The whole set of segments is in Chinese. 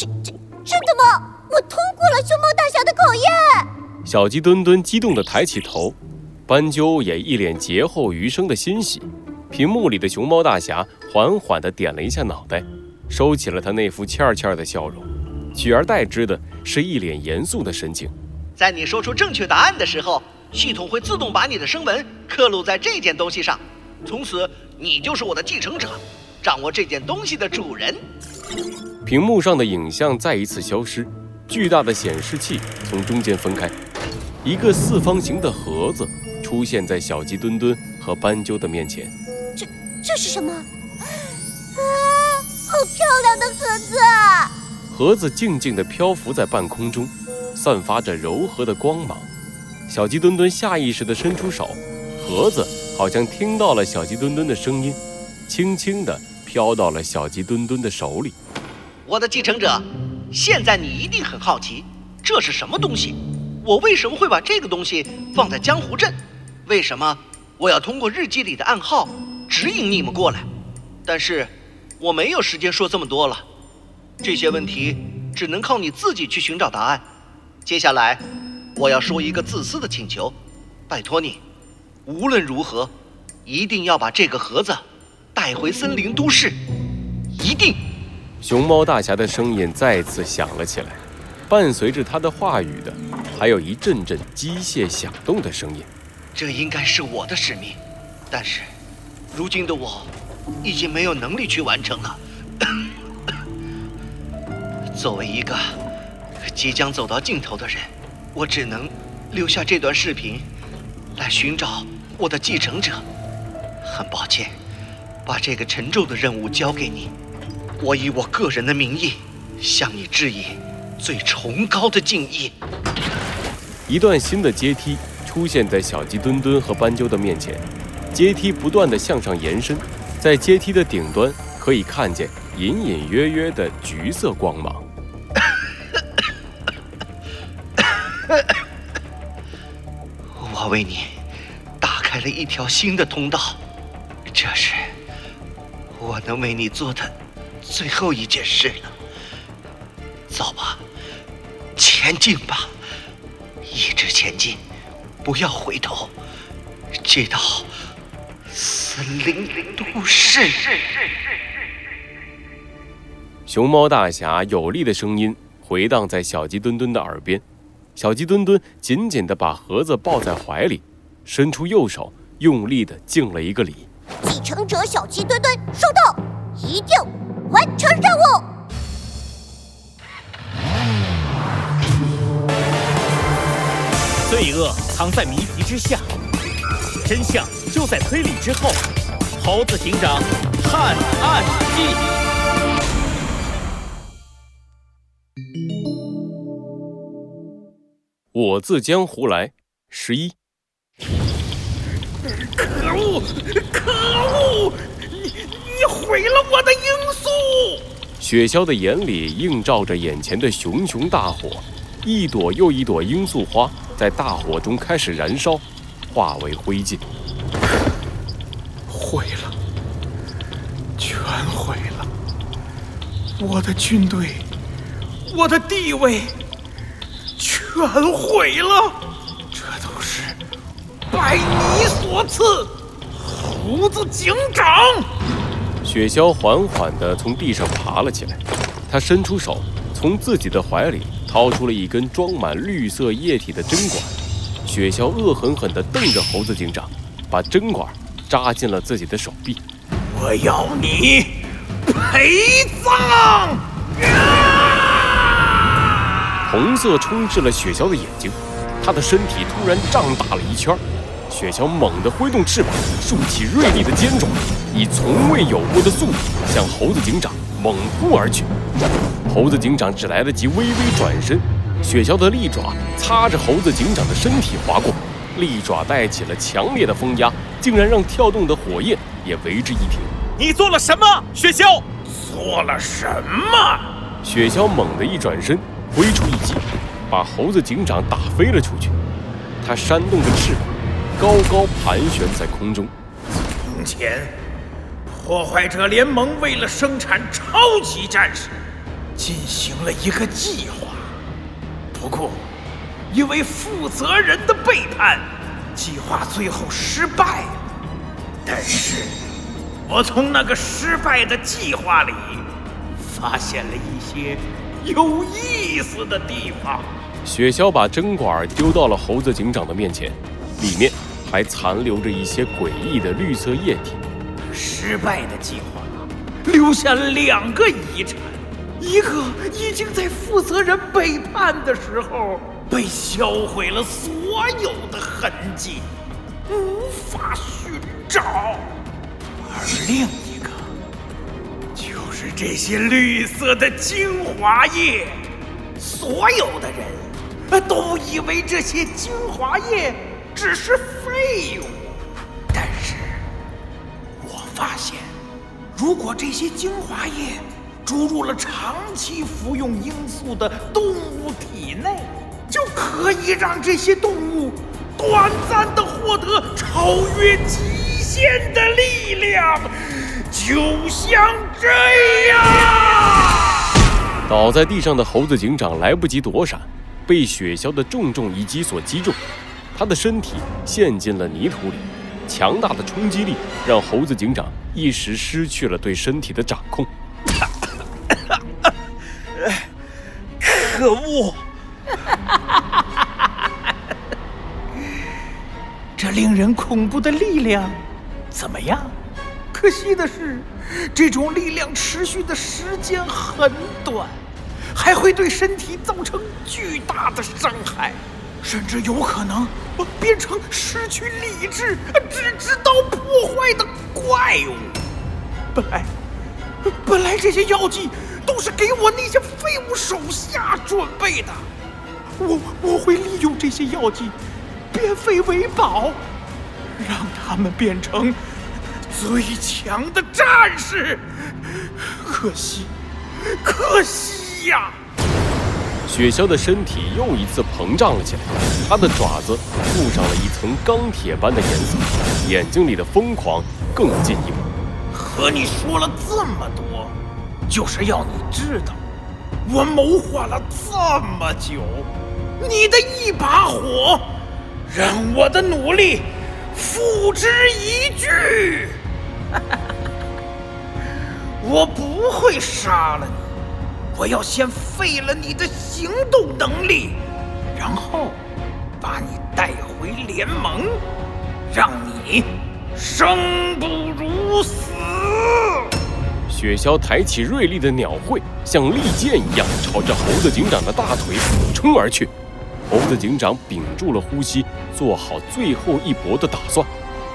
真真真的吗？我通过了熊猫大侠的考验！小鸡墩墩激动地抬起头，斑鸠也一脸劫后余生的欣喜。屏幕里的熊猫大侠缓缓地点了一下脑袋，收起了他那副欠欠的笑容，取而代之的是一脸严肃的神情。在你说出正确答案的时候，系统会自动把你的声纹刻录在这件东西上，从此你就是我的继承者，掌握这件东西的主人。屏幕上的影像再一次消失，巨大的显示器从中间分开，一个四方形的盒子出现在小鸡墩墩和斑鸠的面前。这这是什么？啊，好漂亮的盒子！盒子静静地漂浮在半空中，散发着柔和的光芒。小鸡墩墩下意识地伸出手，盒子好像听到了小鸡墩墩的声音，轻轻地飘到了小鸡墩墩的手里。我的继承者，现在你一定很好奇，这是什么东西？我为什么会把这个东西放在江湖镇？为什么我要通过日记里的暗号指引你们过来？但是我没有时间说这么多了，这些问题只能靠你自己去寻找答案。接下来，我要说一个自私的请求，拜托你，无论如何，一定要把这个盒子带回森林都市，一定。熊猫大侠的声音再次响了起来，伴随着他的话语的，还有一阵阵机械响动的声音。这应该是我的使命，但是，如今的我，已经没有能力去完成了。作为一个即将走到尽头的人，我只能留下这段视频，来寻找我的继承者。很抱歉，把这个沉重的任务交给你。我以我个人的名义，向你致以最崇高的敬意。一段新的阶梯出现在小鸡墩墩和斑鸠的面前，阶梯不断的向上延伸，在阶梯的顶端可以看见隐隐约约的橘色光芒。我为你打开了一条新的通道，这是我能为你做的。最后一件事了，走吧，前进吧，一直前进，不要回头，直到森林都市。熊猫大侠有力的声音回荡在小鸡墩墩的耳边，小鸡墩墩紧紧的把盒子抱在怀里，伸出右手，用力的敬了一个礼。继承者小鸡墩墩收到，一定。完成任务。罪恶藏在谜题之下，真相就在推理之后。猴子警长探案记。我自江湖来，十一。可恶！可恶！你你毁了我的罂粟！雪橇的眼里映照着眼前的熊熊大火，一朵又一朵罂粟花在大火中开始燃烧，化为灰烬。毁了，全毁了！我的军队，我的地位，全毁了！这都是拜你所赐，胡子警长！雪橇缓缓地从地上爬了起来，他伸出手，从自己的怀里掏出了一根装满绿色液体的针管。雪橇恶狠狠地瞪着猴子警长，把针管扎进了自己的手臂。我要你陪葬！红色充斥了雪橇的眼睛，他的身体突然胀大了一圈。雪橇猛地挥动翅膀，竖起锐利的尖爪，以从未有过的速度向猴子警长猛扑而去。猴子警长只来得及微微转身，雪橇的利爪擦着猴子警长的身体划过，利爪带起了强烈的风压，竟然让跳动的火焰也为之一停。你做了什么，雪橇？做了什么？雪橇猛地一转身，挥出一击，把猴子警长打飞了出去。他扇动着翅膀。高高盘旋在空中。从前，破坏者联盟为了生产超级战士，进行了一个计划。不过，因为负责人的背叛，计划最后失败了。但是，我从那个失败的计划里发现了一些有意思的地方。雪橇把针管丢到了猴子警长的面前，里面还残留着一些诡异的绿色液体。失败的计划留下两个遗产，一个已经在负责人背叛的时候被销毁了所有的痕迹，无法寻找；而另一个就是这些绿色的精华液，所有的人都以为这些精华液只是废物，但是。我发现，如果这些精华液注入了长期服用罂粟的动物体内，就可以让这些动物短暂的获得超越极限的力量，就像这样。倒在地上的猴子警长来不及躲闪，被雪橇的重重一击所击中，他的身体陷进了泥土里。强大的冲击力让猴子警长一时失去了对身体的掌控。可恶！这令人恐怖的力量怎么样？可惜的是，这种力量持续的时间很短，还会对身体造成巨大的伤害。甚至有可能变成失去理智、只知道破坏的怪物。本来，本来这些药剂都是给我那些废物手下准备的。我我会利用这些药剂变废为宝，让他们变成最强的战士。可惜，可惜呀！雪橇的身体又一次膨胀了起来，它的爪子附上了一层钢铁般的颜色，眼睛里的疯狂更进一步。和你说了这么多，就是要你知道，我谋划了这么久，你的一把火，让我的努力付之一炬。我不会杀了你。我要先废了你的行动能力，然后把你带回联盟，让你生不如死。雪橇抬起锐利的鸟喙，像利剑一样朝着猴子警长的大腿俯冲而去。猴子警长屏住了呼吸，做好最后一搏的打算。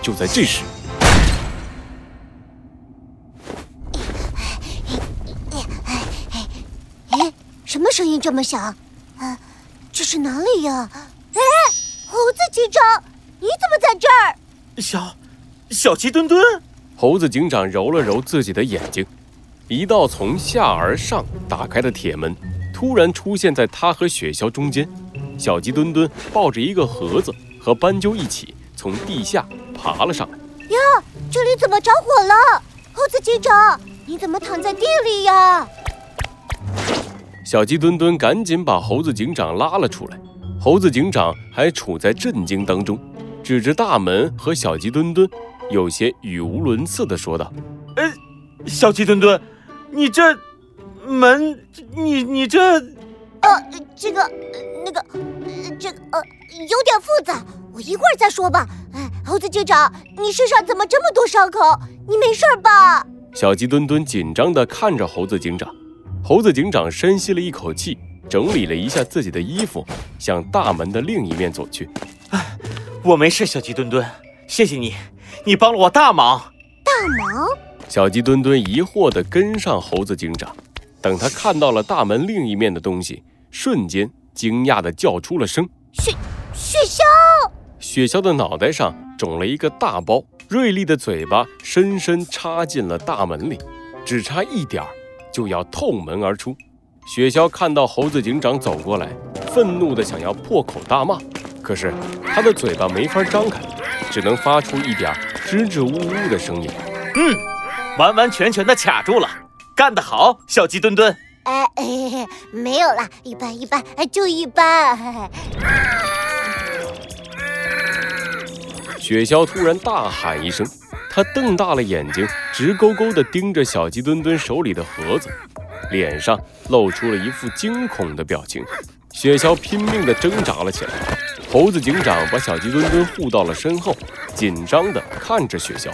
就在这时，什么声音这么响？啊，这是哪里呀？哎，猴子警长，你怎么在这儿？小，小鸡墩墩。猴子警长揉了揉自己的眼睛，一道从下而上打开的铁门突然出现在他和雪橇中间。小鸡墩墩抱着一个盒子，和斑鸠一起从地下爬了上来。呀，这里怎么着火了？猴子警长，你怎么躺在地里呀？小鸡墩墩赶紧把猴子警长拉了出来，猴子警长还处在震惊当中，指着大门和小鸡墩墩，有些语无伦次地说道：“呃，小鸡墩墩，你这门，你你这……呃，这个，那个，这个呃，有点复杂，我一会儿再说吧。哎，猴子警长，你身上怎么这么多伤口？你没事吧？”小鸡墩墩紧张地看着猴子警长。猴子警长深吸了一口气，整理了一下自己的衣服，向大门的另一面走去。哎，我没事，小鸡墩墩，谢谢你，你帮了我大忙。大忙？小鸡墩墩疑惑地跟上猴子警长。等他看到了大门另一面的东西，瞬间惊讶地叫出了声：“雪雪橇！”雪橇的脑袋上肿了一个大包，锐利的嘴巴深深插进了大门里，只差一点儿。就要透门而出，雪橇看到猴子警长走过来，愤怒的想要破口大骂，可是他的嘴巴没法张开，只能发出一点支支吾吾的声音。嗯，完完全全的卡住了，干得好，小鸡墩墩。哎哎，没有啦，一般一般，就一般。雪橇突然大喊一声，他瞪大了眼睛，直勾勾地盯着小鸡墩墩手里的盒子，脸上露出了一副惊恐的表情。雪橇拼命地挣扎了起来，猴子警长把小鸡墩墩护到了身后，紧张地看着雪橇。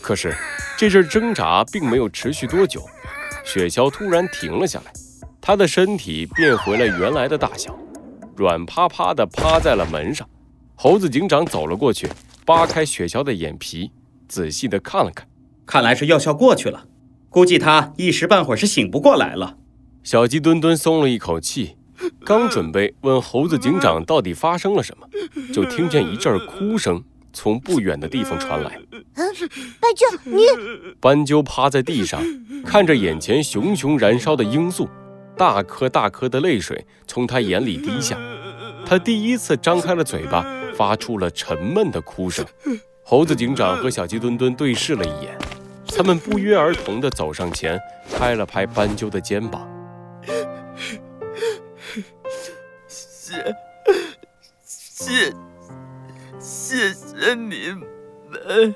可是这阵挣扎并没有持续多久，雪橇突然停了下来，它的身体变回了原来的大小，软趴趴地趴在了门上。猴子警长走了过去。扒开雪橇的眼皮，仔细的看了看，看来是药效过去了，估计他一时半会儿是醒不过来了。小鸡墩墩松了一口气，刚准备问猴子警长到底发生了什么，就听见一阵哭声从不远的地方传来。嗯，斑鸠，你……斑鸠趴在地上，看着眼前熊熊燃烧的罂粟，大颗大颗的泪水从他眼里滴下，他第一次张开了嘴巴。发出了沉闷的哭声。猴子警长和小鸡墩墩对视了一眼，他们不约而同地走上前，拍了拍斑鸠的肩膀。谢谢谢谢你们。